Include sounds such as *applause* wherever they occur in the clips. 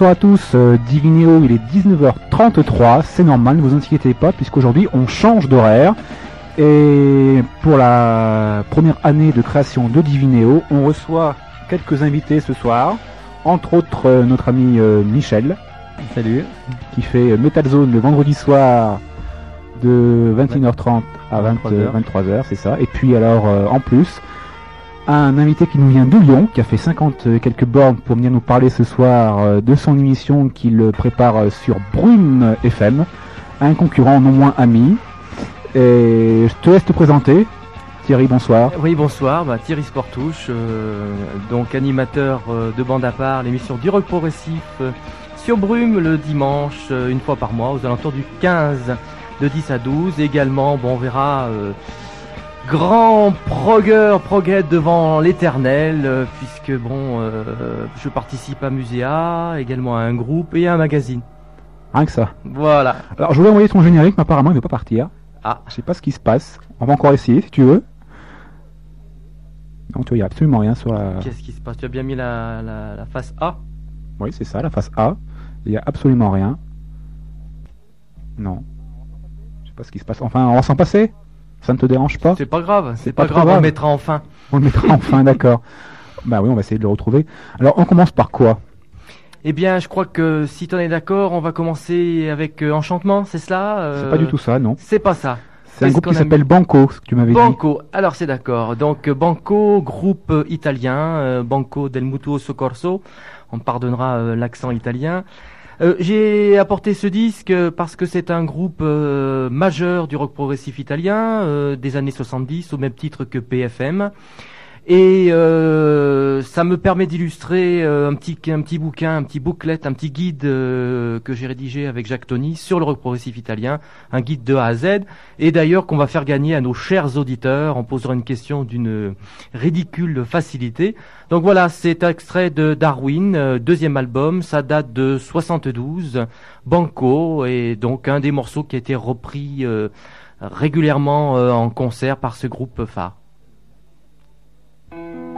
Bonsoir à tous, euh, Divinéo, il est 19h33, c'est normal, ne vous inquiétez pas, puisqu'aujourd'hui on change d'horaire. Et pour la première année de création de Divinéo, on reçoit quelques invités ce soir, entre autres euh, notre ami euh, Michel. Salut. Qui fait Metal Zone le vendredi soir de 21h30 à 23h, c'est ça. Et puis alors en plus, un invité qui nous vient de Lyon, qui a fait 50 euh, quelques bornes pour venir nous parler ce soir euh, de son émission qu'il prépare euh, sur Brume FM, un concurrent non moins ami. Et je te laisse te présenter. Thierry, bonsoir. Oui, bonsoir. Bah, Thierry Sportouche, donc animateur de bande à part, l'émission du rock progressif sur Brume le dimanche, une fois par mois, aux alentours du 15 de 10 à 12. Également, bon, on verra grand progueur, proguette devant l'éternel, euh, puisque bon, euh, je participe à Muséa, également à un groupe et à un magazine. Rien que ça. Voilà. Alors je voulais envoyer ton générique, mais apparemment il ne veut pas partir. Ah. Je sais pas ce qui se passe. On va encore essayer si tu veux. Non, tu vois, il n'y a absolument rien sur la. Qu'est-ce qui se passe? Tu as bien mis la, la face A? Oui, c'est ça, la face A. Il n'y a absolument rien. Non. Je sais pas ce qui se passe. Enfin, on va s'en passer ça ne te dérange pas C'est pas grave, c'est pas, grave, on le mettra enfin. On le mettra enfin, d'accord. Bah oui, on va essayer de le retrouver. Alors, on commence par quoi? Eh bien, je crois que si tu en es d'accord, on va commencer avec euh, Enchantement, c'est cela euh, C'est pas du tout ça, non. C'est pas ça. C'est un groupe qui s'appelle Banco, ce que tu m'avais dit. Banco, alors c'est d'accord. Donc Banco, groupe italien, euh, Banco del Mutuo Soccorso. On pardonnera l'accent italien. Euh, j'ai apporté ce disque parce que c'est un groupe euh, majeur du rock progressif italien euh, des années 70 au même titre que PFM. Et ça me permet d'illustrer un petit un petit bouquin, un petit booklet, un petit guide que j'ai rédigé avec Jacques Tony sur le rock progressif italien, un guide de A à Z, et d'ailleurs qu'on va faire gagner à nos chers auditeurs en posant une question d'une ridicule facilité. Donc voilà, c'est extrait de Darwin, euh, deuxième album, ça date de 72, Banco, et donc un des morceaux qui a été repris euh, régulièrement euh, en concert par ce groupe phare. Thank you.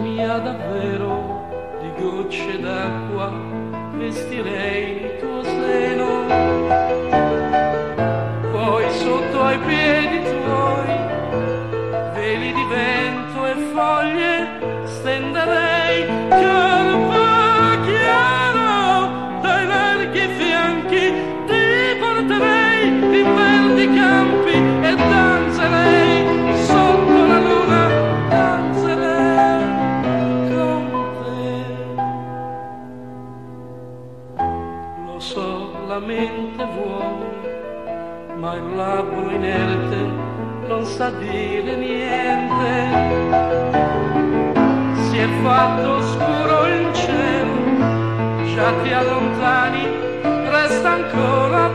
mia davvero di gocce d'acqua vestirei il tuo seno. Poi sotto ai piedi sa dire niente. Si è fatto scuro il cielo, già ti allontani, resta ancora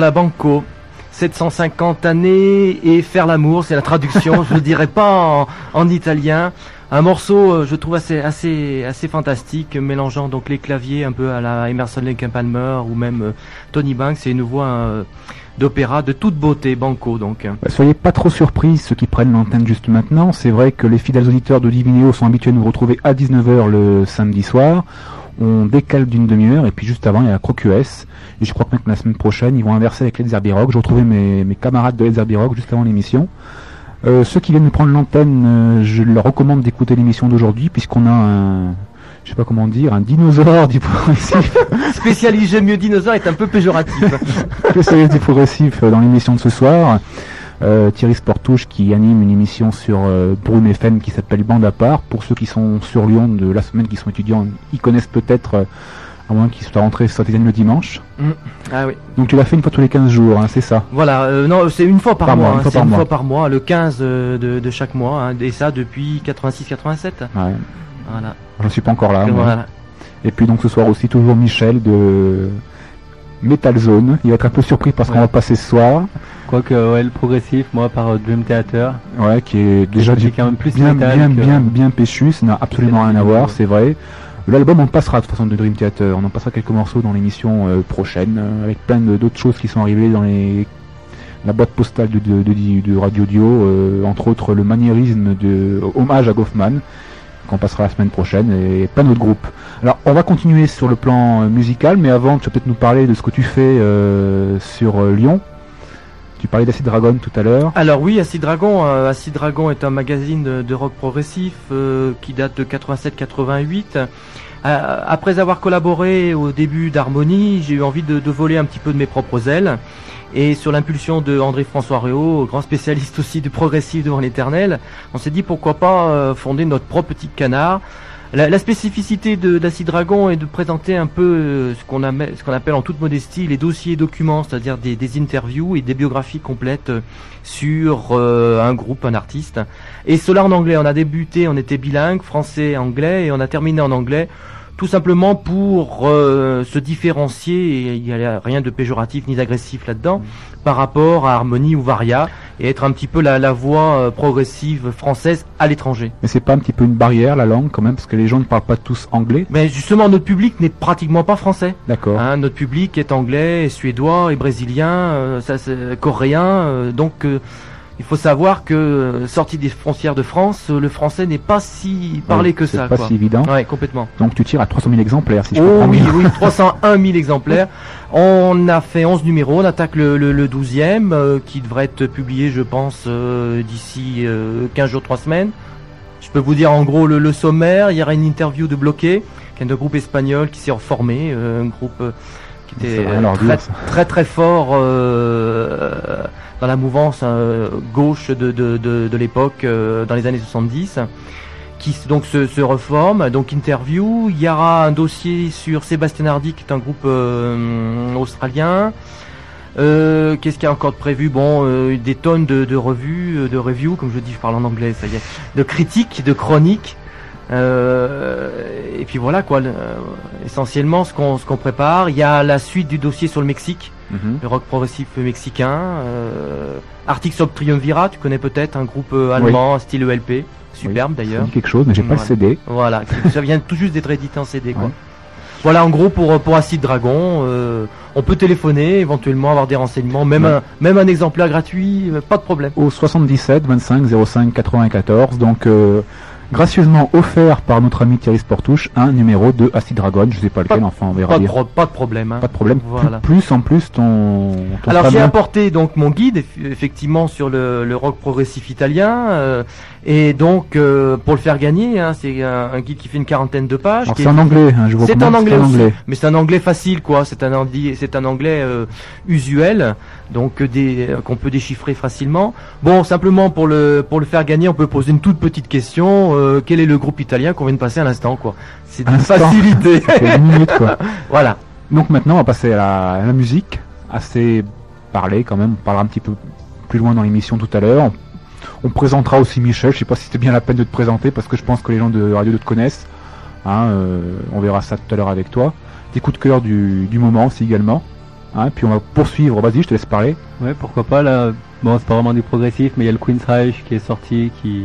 Voilà, Banco. 750 années et faire l'amour, c'est la traduction, je ne dirais pas en, en italien. Un morceau, euh, je trouve assez, assez, assez fantastique, mélangeant donc les claviers un peu à la Emerson Lake Palmer ou même euh, Tony Banks et une voix euh, d'opéra de toute beauté, Banco donc. Bah, soyez pas trop surpris ceux qui prennent l'antenne juste maintenant. C'est vrai que les fidèles auditeurs de Divinéo sont habitués à nous retrouver à 19h le samedi soir. On décale d'une demi-heure et puis juste avant il y a la Crocues. Et je crois que maintenant la semaine prochaine ils vont inverser avec les Zerbi Rock. Je retrouvais mes, mes camarades de Zerbi Rock juste avant l'émission. Euh, ceux qui viennent de prendre l'antenne, euh, je leur recommande d'écouter l'émission d'aujourd'hui puisqu'on a un, je sais pas comment dire, un dinosaure du progressif, *laughs* Spécialisé mieux dinosaure est un peu péjoratif. *laughs* spécialiste du progressif euh, dans l'émission de ce soir. Euh, Thierry Sportouche qui anime une émission sur euh, Brume FM qui s'appelle Bande à part. Pour ceux qui sont sur Lyon de la semaine, qui sont étudiants, ils connaissent peut-être, euh, à moins qu'ils soient rentrés sur le dimanche. ah oui. Donc tu l'as fait une fois tous les 15 jours, hein, c'est ça? Voilà, euh, non, c'est une fois par, Par mois, mois, une hein, fois c'est par une mois. fois par mois, le 15 euh, de, de chaque mois, hein, et ça depuis 86-87. Ouais. Voilà. Je suis pas encore là. voilà. Et puis donc ce soir aussi toujours Michel de Metal Zone. Il va être un peu surpris parce qu'on va passer ce soir. Quoique, ouais, le progressif, moi, par euh, Dream Theater, Ouais, qui est déjà du quand même plus bien, bien, que- bien, bien péchu. Ça n'a absolument rien à voir, c'est vrai. L'album, on passera de toute façon de Dream Theater. On en passera quelques morceaux dans l'émission euh, prochaine, euh, avec plein d'autres choses qui sont arrivées dans les la boîte postale de, de, de- de Radio Dio, euh, entre autres le maniérisme de hommage à Goffman, qu'on passera la semaine prochaine, et plein d'autres groupes. Alors, on va continuer sur le plan euh, musical, mais avant, tu vas peut-être nous parler de ce que tu fais euh, sur euh, Lyon. Tu parlais d'Acid Dragon tout à l'heure. Alors oui, Acid Dragon, est un magazine de, rock progressif qui date de 87-88. Euh, après avoir collaboré au début d'Harmonie, j'ai eu envie de, voler un petit peu de mes propres ailes. Et sur l'impulsion de André-François Réau, grand spécialiste *laughs* aussi du progressif devant l'éternel, on s'est dit pourquoi pas euh, fonder notre propre petit canard. La, la spécificité de d'Acid Dragon est de présenter un peu euh, ce qu'on appelle en toute modestie les dossiers et documents, c'est-à-dire des, des interviews et des biographies complètes euh, sur euh, un groupe, un artiste. Et cela en anglais. On a débuté, on était bilingue, français, anglais, et on a terminé en anglais. Tout simplement pour euh, se différencier, et il n'y a rien de péjoratif ni d'agressif là-dedans, par rapport à Harmonie ou Varia, et être un petit peu la, la voix euh, progressive française à l'étranger. Mais c'est pas un petit peu une barrière la langue quand même parce que les gens ne parlent pas tous anglais? Mais justement, notre public n'est pratiquement pas français. D'accord. Hein, notre public est anglais, et suédois, et brésilien, euh, ça, coréen. euh, donc, euh, il faut savoir que euh, sorti des frontières de France, euh, le français n'est pas si parlé Ouais, que c'est ça. pas quoi. si évident. Ouais, complètement. Donc tu tires à 300 000 exemplaires si je Oh comprends oui, bien. oui, *laughs* 301 000 exemplaires. On a fait 11 numéros, on attaque le, le, le 12e, euh, qui devrait être publié, je pense, euh, d'ici euh, 15 jours, 3 semaines. Je peux vous dire en gros le, le sommaire, il y aura une interview de Bloqué, qui est un groupe espagnol qui s'est reformé, euh, un groupe euh, qui était leur très, très très fort euh, dans la mouvance euh, gauche de, de, de, de l'époque, euh, dans les années 70, qui donc se, se reforme. Donc interview, il y aura un dossier sur Sébastien Hardy, qui est un groupe euh, australien. Euh, Qu'est-ce qu'il y a encore de prévu? Bon, euh, des tonnes de, de revues, euh, de reviews, comme je dis, je parle en anglais, ça y est, de critiques, de chroniques. Euh, et puis voilà quoi. euh, essentiellement, ce qu'on ce qu'on prépare. Il y a la suite du dossier sur le Mexique, Mhm. le rock progressif mexicain. Euh, Arctic Sub Triumvirat, tu connais peut-être un groupe allemand, style ELP, superbe Ça d'ailleurs. quelque chose, mais j'ai pas le Voilà. CD. Voilà, *laughs* ça vient tout juste d'être édité en CD quoi. Ouais. Voilà en gros pour pour Acid Dragon, euh, on peut téléphoner, éventuellement avoir des renseignements, même Ouais. un même un exemplaire gratuit, pas de problème. Au 77 25 05 94, donc euh, gracieusement offert par notre ami Thierry Sportouche, un numéro de Acid Dragon, je sais pas lequel, Pas- enfin on verra Pas de, pro- pas de problème. hein. Pas de problème. Plus- Voilà. Plus, en plus ton, ton Alors j'ai apporté donc mon guide eff- effectivement sur le, le rock progressif italien euh, et donc euh, pour le faire gagner, hein, c'est un, un guide qui fait une quarantaine de pages. C'est est- en anglais, hein, je vous C'est en anglais aussi, anglais. mais c'est un anglais facile quoi. C'est un c'est un anglais euh, usuel, donc euh, des euh, qu'on peut déchiffrer facilement. Bon, simplement pour le pour le faire gagner, on peut poser une toute petite question. euh, quel est le groupe italien qu'on vient de passer à l'instant quoi C'est facilité. Une minute quoi. *laughs* voilà. Donc maintenant on va passer à la, à la musique, assez parlée quand même, on parlera un petit peu plus loin dans l'émission tout à l'heure. On, on présentera aussi Michel, je sais pas si c'était bien la peine de te présenter parce que je pense que les gens de Radio 2 te connaissent. Hein, euh, on verra ça tout à l'heure avec toi. Tes coups de cœur du, du moment aussi également. Hein, puis on va poursuivre, vas-y je te laisse parler. Ouais, pourquoi pas là. Bon, c'est pas vraiment du progressif, mais il y a le Queen's Reich qui est sorti, qui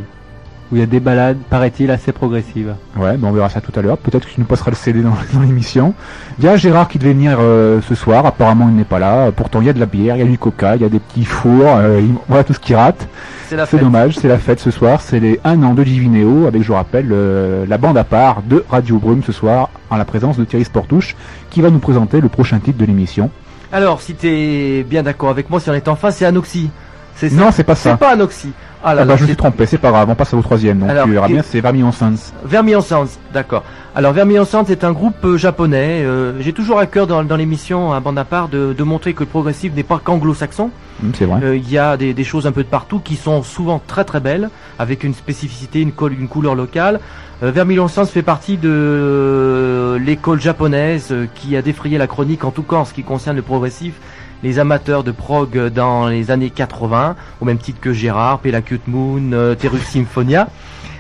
où il y a des balades, paraît-il, assez progressives. Ouais, ben on verra ça tout à l'heure. Peut-être que tu nous passeras le CD dans, *laughs* dans l'émission. Il y a Gérard qui devait venir euh, ce soir. Apparemment, il n'est pas là. Pourtant, il y a de la bière, il y a du coca, il y a des petits fours. euh, il- voilà tout ce qui rate. C'est la C'est fête. dommage, c'est la fête ce soir. C'est les 1 an de Divinéo avec, je vous rappelle, euh, la bande à part de Radio Brume ce soir en la présence de Thierry Sportouche qui va nous présenter le prochain titre de l'émission. Alors, si t'es bien d'accord avec moi, si on est en face, c'est Anoxy. C'est ça Non, c'est pas C'est ça. pas Anoxy. Ah là Ah là, bah, je me c'est suis trompé, c'est pas grave. On passe au troisième. Donc Alors, tu verras et- bien, c'est Vermillon Sons. Vermillon Sounds, d'accord. Alors Vermillon Sounds est un groupe euh, japonais. Euh, J'ai toujours à cœur dans, dans l'émission à bande à part de, de montrer que le progressif n'est pas qu'anglo-saxon. Hum, c'est vrai. Euh, Il y a des, des choses un peu de partout qui sont souvent très très belles, avec une spécificité, une, col- une couleur locale. Euh, Vermillon Sounds fait partie de l'école japonaise qui a défrayé la chronique, en tout cas en ce qui concerne le progressif. Les amateurs de prog dans les années 80, au même titre que Gérard, Pelacute Moon, euh, Symphonia.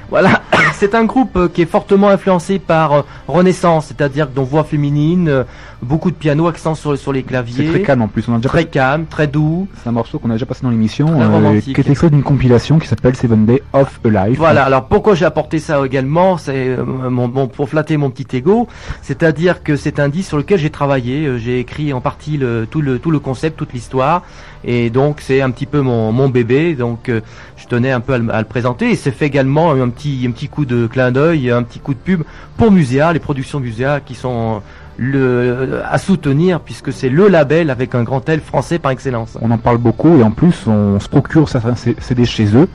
Voilà, *coughs* c'est un groupe euh, qui est fortement influencé par euh, Renaissance, c'est-à-dire dont voix féminine, euh, beaucoup de piano, accent sur, sur les C'est claviers, très calme en plus. On a déjà très passé- calme, très doux. C'est un morceau qu'on a déjà passé dans l'émission, euh, qui est extrait d'une compilation qui s'appelle Seven Day of a Life. Voilà, alors pourquoi j'ai apporté ça également? C'est euh, mon, mon- pour flatter mon petit ego, c'est-à-dire que c'est un disque sur lequel j'ai travaillé, j'ai écrit en partie le, tout, le, tout le concept, toute l'histoire, et donc c'est un petit peu mon, mon bébé, donc euh, je tenais un peu à le, à le présenter, et c'est fait également un petit, un petit coup de clin d'œil, un petit coup de pub pour Muséa, les productions Muséa qui sont le, à soutenir, puisque c'est le label avec un grand L français par excellence. On en parle beaucoup et en plus on se procure certains CD chez eux.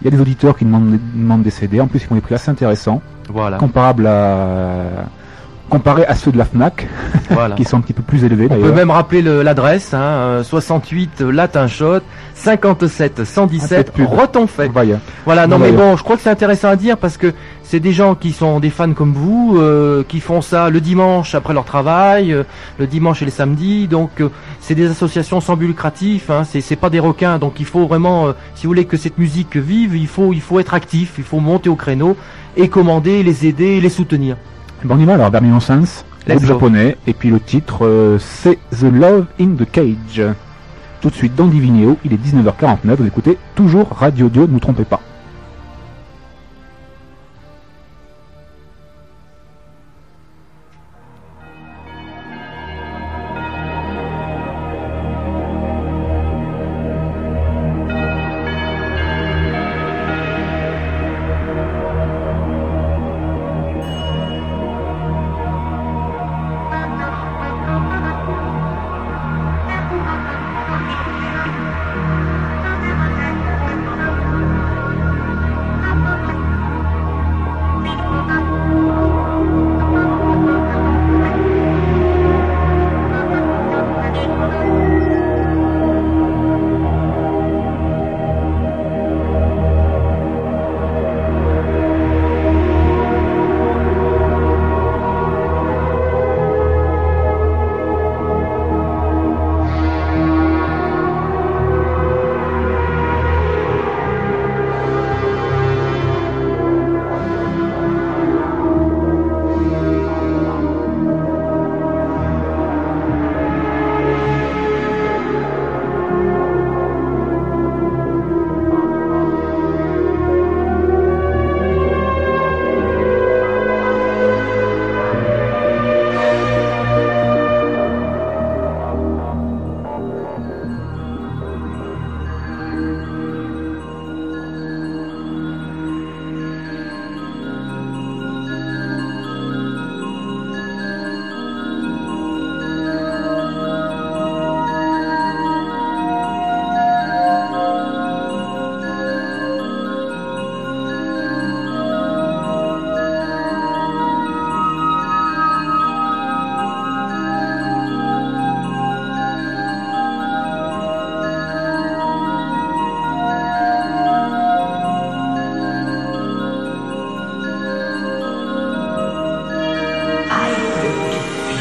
Il y a des auditeurs qui demandent, demandent des CD. En plus, ils font des prix assez intéressants, Voilà, comparables à comparés à ceux de la Fnac, voilà. *laughs* qui sont un petit peu plus élevés On peut même rappeler le- l'adresse, hein, euh, 68 Latin Shot, 57 Un 117 peu de pub. Retonfait. Voilà, non Non, mais bon, je crois que c'est intéressant à dire parce que c'est des gens qui sont des fans comme vous, euh, qui font ça le dimanche après leur travail, euh, le dimanche et le samedi, donc euh, c'est des associations sans but lucratif, hein, c'est pas des requins, donc il faut vraiment, si vous voulez que cette musique vive, il faut, il faut être actif, il faut monter au créneau et commander, les aider les soutenir. Bon, on y va alors, Vermillon Sons, Let's groupe japonais, et puis le titre euh, c'est The Love in the Cage. Tout de suite dans Divinéo, il est 19h49, vous écoutez toujours Radio Dio, ne vous trompez pas.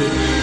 people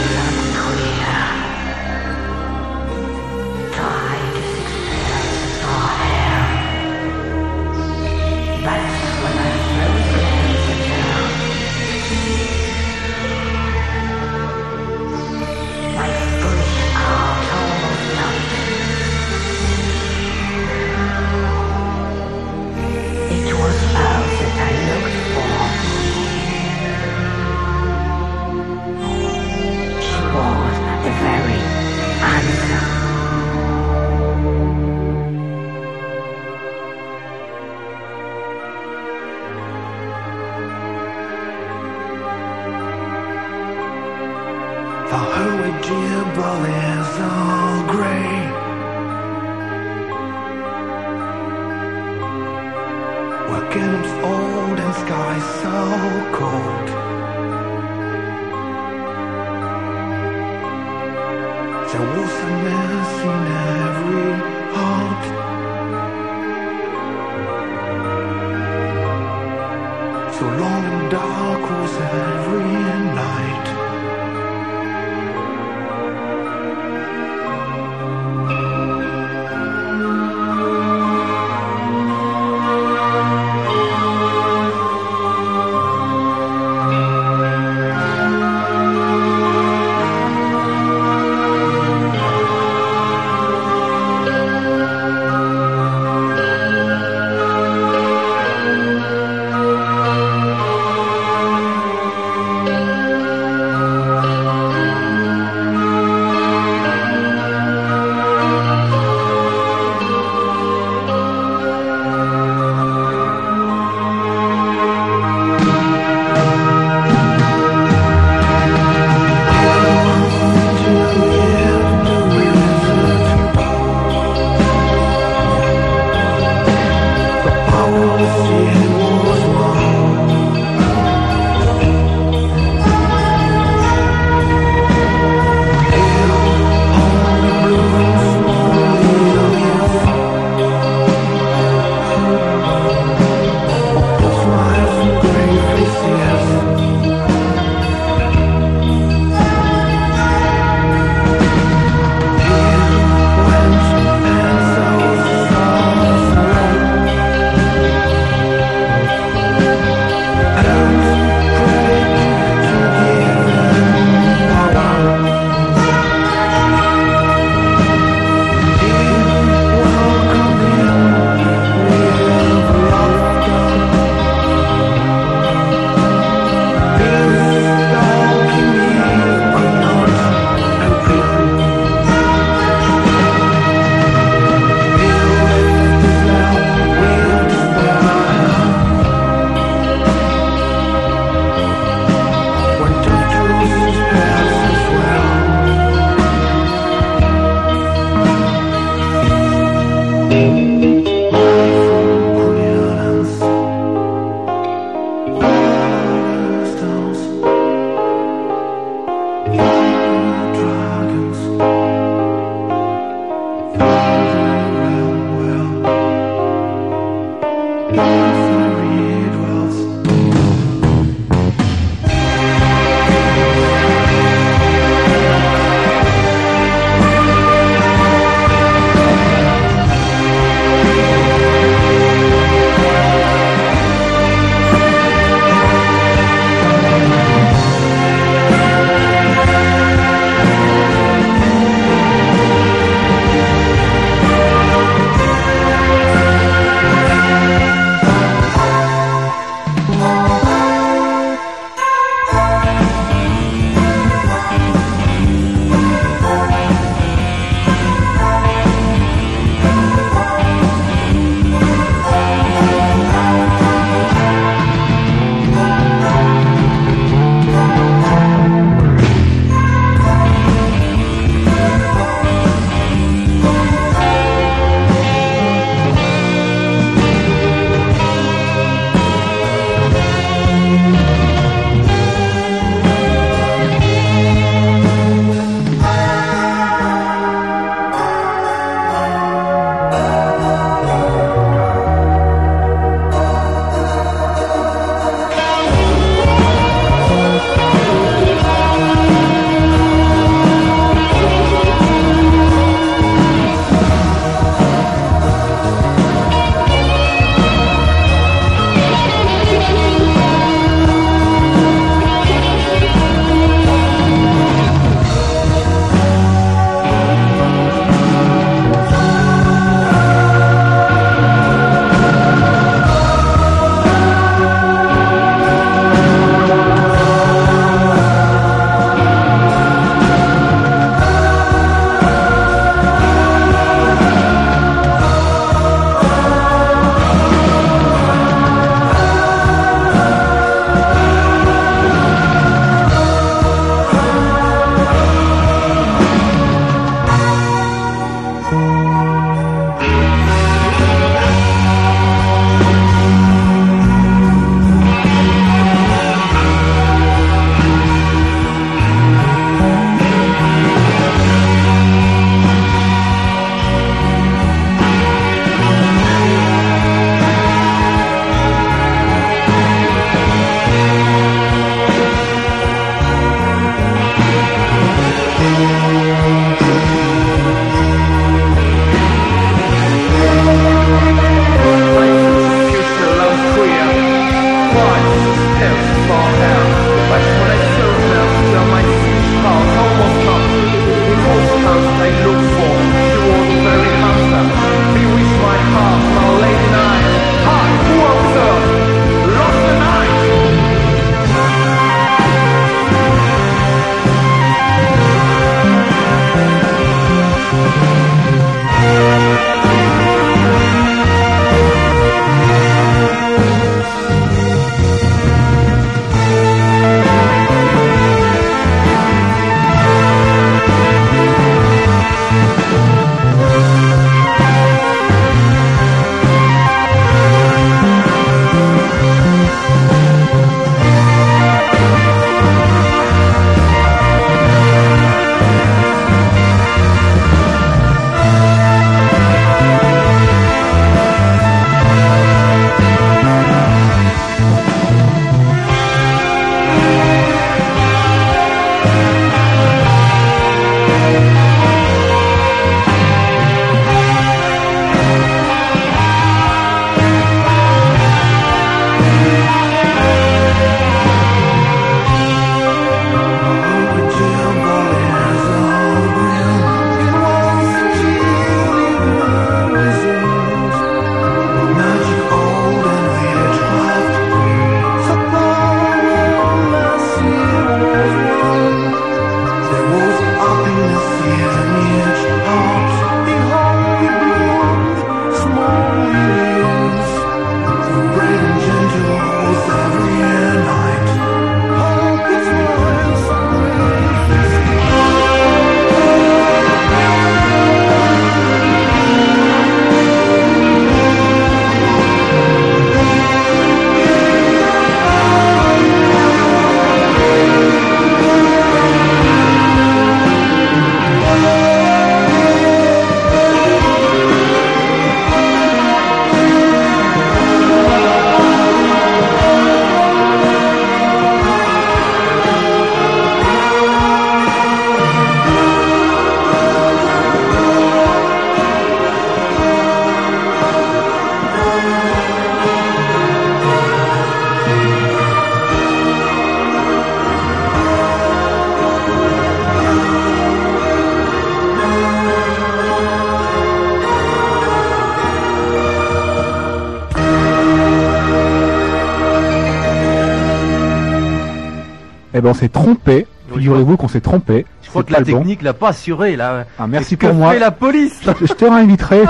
Eh ben on s'est trompé. Figurez-vous qu'on s'est trompé. Je crois que la bon. technique l'a pas assuré là. Ah, merci que pour moi. fait la police Je, je te réinviterai.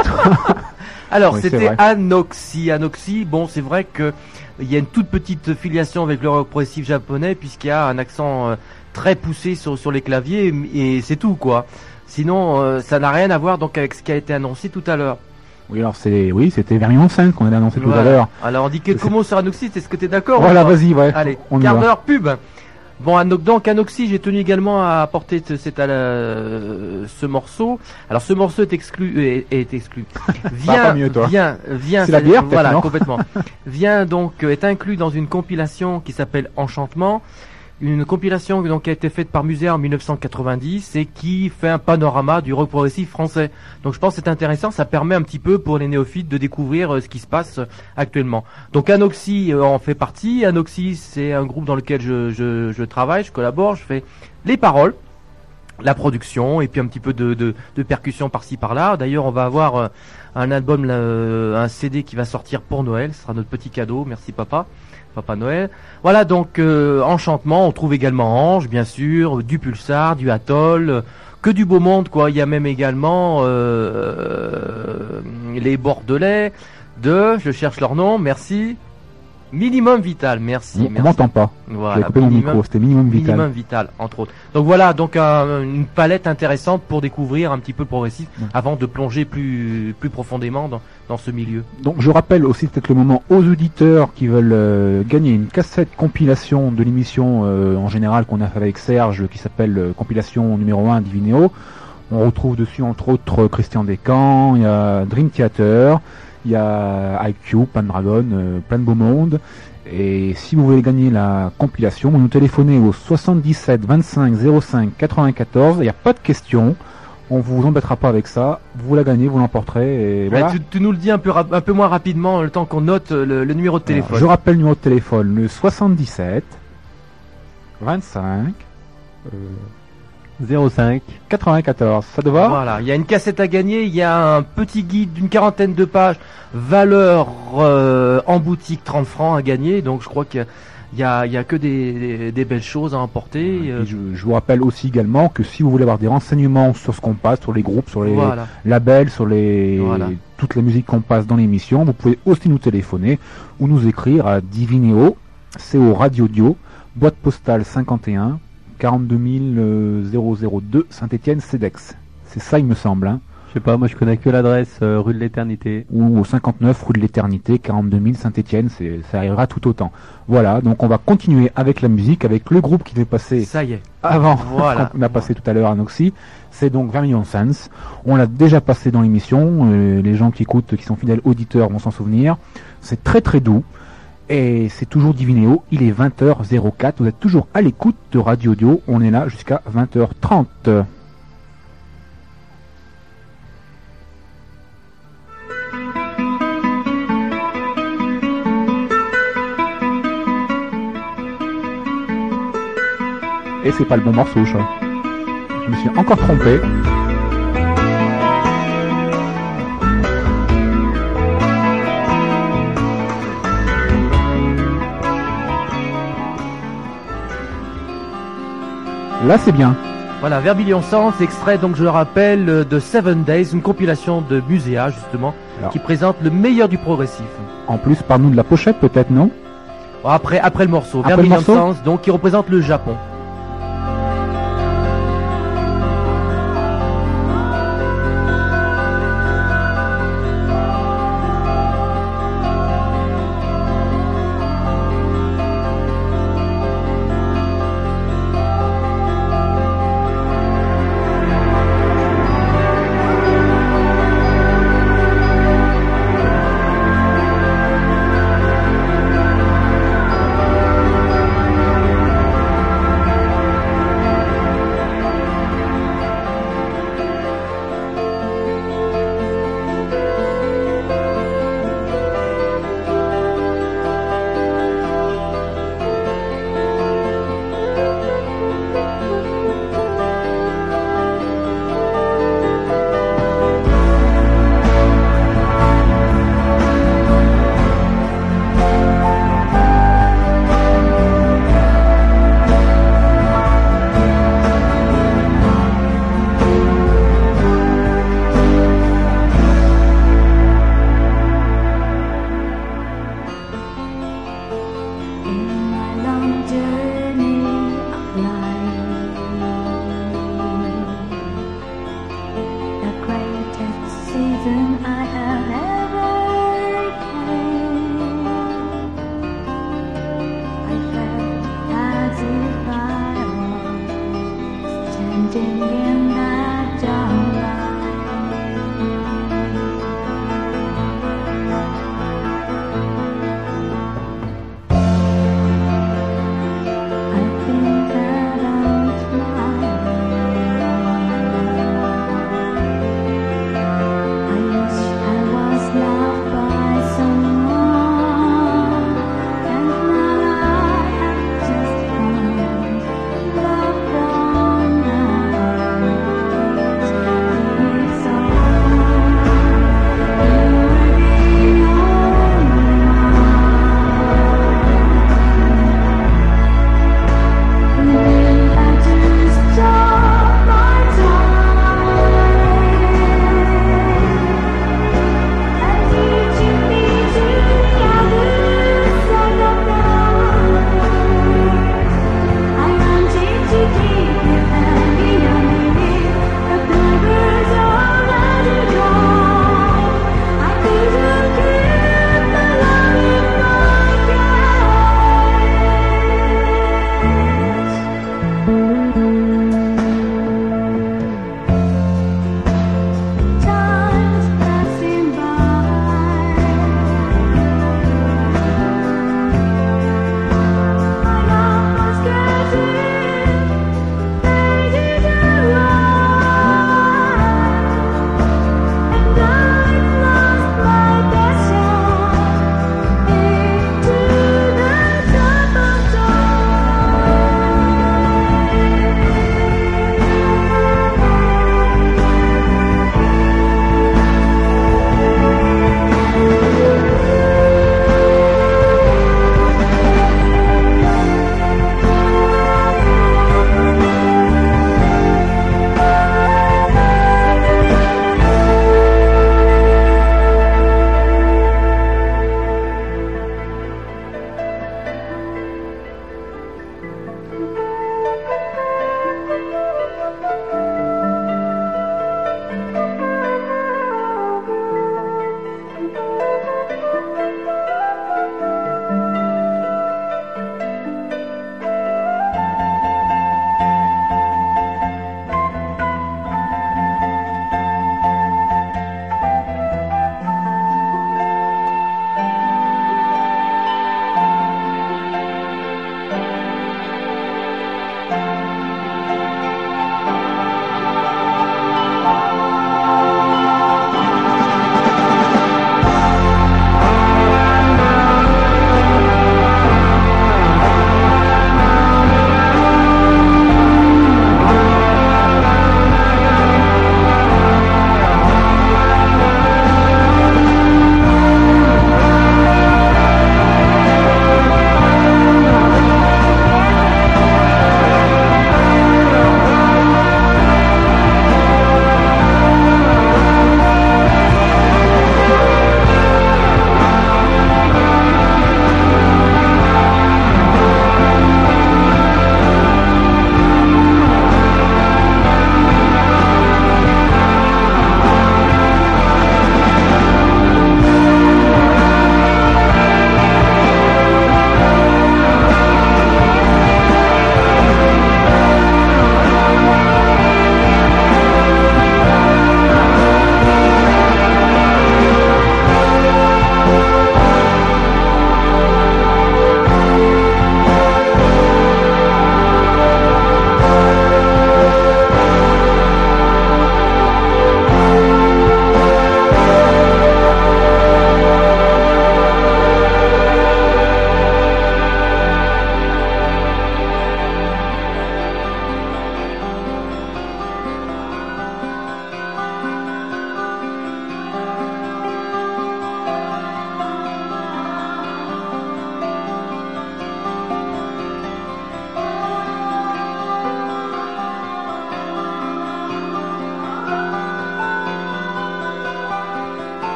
*laughs* Alors, Oui, c'était. Anoxy. Anoxy, bon, c'est vrai que il y a une toute petite filiation avec le rock progressif japonais puisqu'il y a un accent euh, très poussé sur, sur les claviers et c'est tout quoi. Sinon, euh, ça n'a rien à voir donc avec ce qui a été annoncé tout à l'heure. Oui, alors c'est, oui, c'était Vermillon 5 qu'on a annoncé tout à l'heure. Alors, on dit quelques mots sur Anoxy. Est-ce que tu es d'accord Voilà, vas-y, ouais. Allez, on quart d'heure pub. Bon, donc Anoxy, j'ai tenu également à apporter ce- euh, ce morceau. Alors, ce morceau est exclu, est, est exclu. *laughs* Vient, mieux, toi. vient, vient. C'est la bière, peut-être, Voilà, complètement. *laughs* vient donc euh, est inclus dans une compilation qui s'appelle Enchantement. Une compilation donc qui a été faite par Musée en 1990 et qui fait un panorama du rock progressif français. Donc je pense que c'est intéressant, ça permet un petit peu pour les néophytes de découvrir euh, ce qui se passe euh, actuellement. Donc Anoxy euh, en fait partie. Anoxy c'est un groupe dans lequel je, je, je travaille, je collabore, je fais les paroles, la production et puis un petit peu de, de, de percussion par-ci par-là. D'ailleurs on va avoir un album, un CD qui va sortir pour Noël, ce sera notre petit cadeau, merci papa. Papa Noël. Voilà donc euh, Enchantement, on trouve également Ange bien sûr, du Pulsar, du Atoll, euh, que du beau monde quoi. Il y a même également euh, les Bordelais de, je cherche leur nom, merci. Minimum Vital, merci. On, m'entend pas. J'ai Voilà, coupé mon minimum, micro, c'était minimum vital. minimum Vital, entre autres. Donc voilà, donc un- une palette intéressante pour découvrir un petit peu le progressif Ouais. avant de plonger plus plus profondément dans, dans ce milieu. Donc je rappelle aussi peut-être le moment aux auditeurs qui veulent euh, gagner une cassette compilation de l'émission euh, en général qu'on a fait avec Serge qui s'appelle euh, compilation numéro 1 Divinéo. On retrouve dessus entre autres euh, Christian Descamps, il y a Dream Theater, il y a IQ, Pandragon, euh, plein de beaux mondes. Et si vous voulez gagner la compilation, vous nous téléphonez au 77 25 05 94, il n'y a pas de question. On vous embêtera pas avec ça, vous la gagnez, vous l'emporterez et voilà. Ouais, tu, tu nous le dis un peu un peu moins rapidement le temps qu'on note euh, le, le numéro de téléphone. Alors, je rappelle le numéro de téléphone, le 77 25 05. 94. Ça te va Voilà, il y a une cassette à gagner, il y a un petit guide d'une quarantaine de pages, valeur euh, en boutique 30 francs à gagner, donc je crois qu'il y a, il y a, que des, des, des belles choses à emporter. Et euh, je, je vous rappelle aussi également que si vous voulez avoir des renseignements sur ce qu'on passe, sur les groupes, sur les voilà. labels, sur les Voilà. toute la musique qu'on passe dans l'émission, vous pouvez aussi nous téléphoner ou nous écrire à Divinéo, c'est au Radio Dio, boîte postale 51 42 002 Saint-Étienne Cedex. C'est ça il me semble, hein. Je sais pas, moi je connais que l'adresse euh, rue de l'Éternité. ou au 59 rue de l'Éternité, 42 000 Saint-Étienne, c'est ça arrivera tout autant. Voilà, donc on va continuer avec la musique, avec le groupe qui devait passer Ça y est. avant *laughs* Voilà. qu'on a passé tout à l'heure à Noxy. C'est donc Vermilion Sans. On l'a déjà passé dans l'émission. euh, les gens qui écoutent, qui sont fidèles auditeurs vont s'en souvenir. C'est très très doux. Et c'est toujours Divinéo. Il est 20h04. Vous êtes toujours à l'écoute de Radio Audio. On est là jusqu'à 20h30. Et c'est pas le bon morceau. Je me suis encore trompé. Là, c'est bien. Voilà, Verbilion Sens, extrait donc je le rappelle euh, de Seven Days, une compilation de Muséa justement, Alors. qui présente le meilleur du progressif. En plus, parle-nous de la pochette, peut-être, non? Après, après le morceau, Après le Verbilion morceau? Sens, donc qui représente le Japon.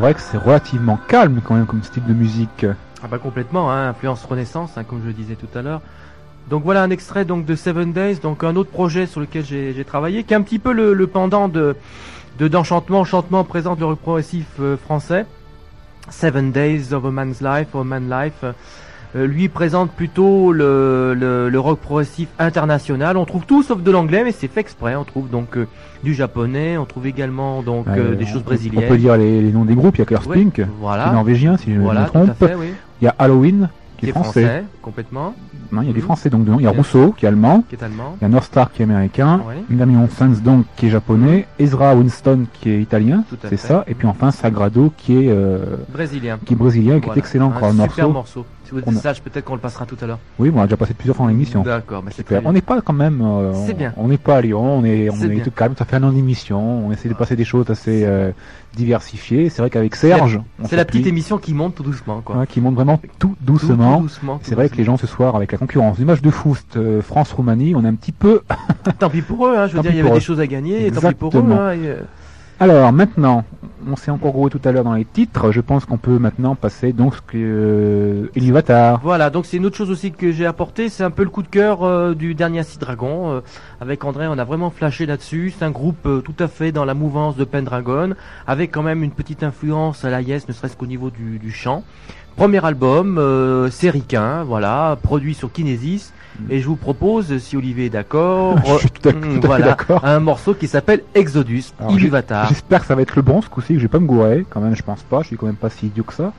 Vrai que c'est relativement calme quand même comme style de musique. Ah bah complètement, hein, influence Renaissance, hein, comme je le disais tout à l'heure. Donc voilà un extrait donc de Seven Days, donc un autre projet sur lequel j'ai travaillé, qui est un petit peu le, pendant de de d'enchantement, enchantement présente le rock progressif euh, français. Seven Days of a Man's Life, of a Man Life. Euh, lui présente plutôt le, le, le rock progressif international. On trouve tout sauf de l'anglais, mais c'est fait exprès. On trouve donc euh, du japonais, on trouve également donc euh, Euh, des choses On peut brésiliennes. dire les, les noms des groupes, il y a Killer Ouais, Spink, qui est norvégien si je ne voilà, me trompe. fait, oui. Il y a Halloween, qui est français. français, complètement, Non, il y a des Mhm. français donc dedans. Il y a Rousseau, qui est allemand. qui est allemand. Il y a North Star qui est américain, Oui. Damian Sons donc qui est japonais, Ezra Winston qui est italien, c'est ça, et puis enfin Sagrado qui est euh, Brésilien. qui est brésilien et qui Voilà. est excellent Un le super morceau. morceau. Si vous On êtes a- sage, peut-être qu'on le passera tout à l'heure. Oui, bon, on a déjà passé plusieurs fois dans l'émission. D'accord, bah c'est On n'est pas quand même, euh, C'est bien. on n'est pas à Lyon, on est, on est tout calme. Ça fait un an d'émission, on essaie de passer des choses assez euh, diversifiées. C'est vrai qu'avec Serge, C'est la petite émission qui monte tout doucement, quoi. qui monte vraiment tout doucement. tout doucement, C'est vrai que les gens ce soir, avec la concurrence du match de foot euh, France-Roumanie, on est un petit peu. Tant pis pour eux, hein. Je veux Tant dire, il y avait des choses à gagner, et tant pis pour eux, hein. et, euh, Alors maintenant, on s'est encore groué tout à l'heure dans les titres. Je pense qu'on peut maintenant passer donc ce que euh. Voilà, donc c'est une autre chose aussi que j'ai apporté, c'est un peu le coup de cœur euh, du dernier Sea Dragon. Euh, avec André, on a vraiment flashé là-dessus. C'est un groupe euh, tout à fait dans la mouvance de Pendragon, avec quand même une petite influence à la Yes, ne serait-ce qu'au niveau du, chant. Premier album, c'est voilà, produit sur Kinesis. Et je vous propose, si Olivier est d'accord, *laughs* voilà, d'accord. un morceau qui s'appelle Exodus, Alors. J'espère que ça va être le bon ce coup-ci, que je vais pas me gourer. Quand même, je pense pas. Je suis quand même pas si idiot que ça,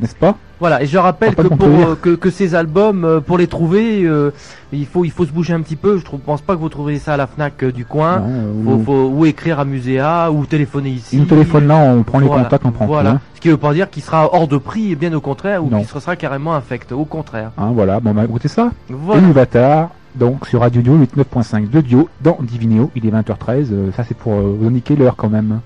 n'est-ce pas? Voilà, et je rappelle On va que pour euh, que, que ces albums, euh, pour les trouver, euh, il faut il faut se bouger un petit peu. Je trouve, pense pas que vous trouverez ça à la Fnac du coin. Non, Faut, ou- faut ou écrire à Muséa ou téléphoner ici. Il téléphone là, on prend les Voilà, contacts, on prend Voilà. tout. Hein. Ce qui veut pas dire qu'il sera hors de prix, et bien au contraire, ou qu'il sera carrément infect. Au contraire. Hein, voilà, bon bah écoutez ça. Voilà. Donc sur Radio Dio 89.5 de Dio, dans Divinéo, il est 20h13. euh, ça c'est pour vous indiquer l'heure quand même.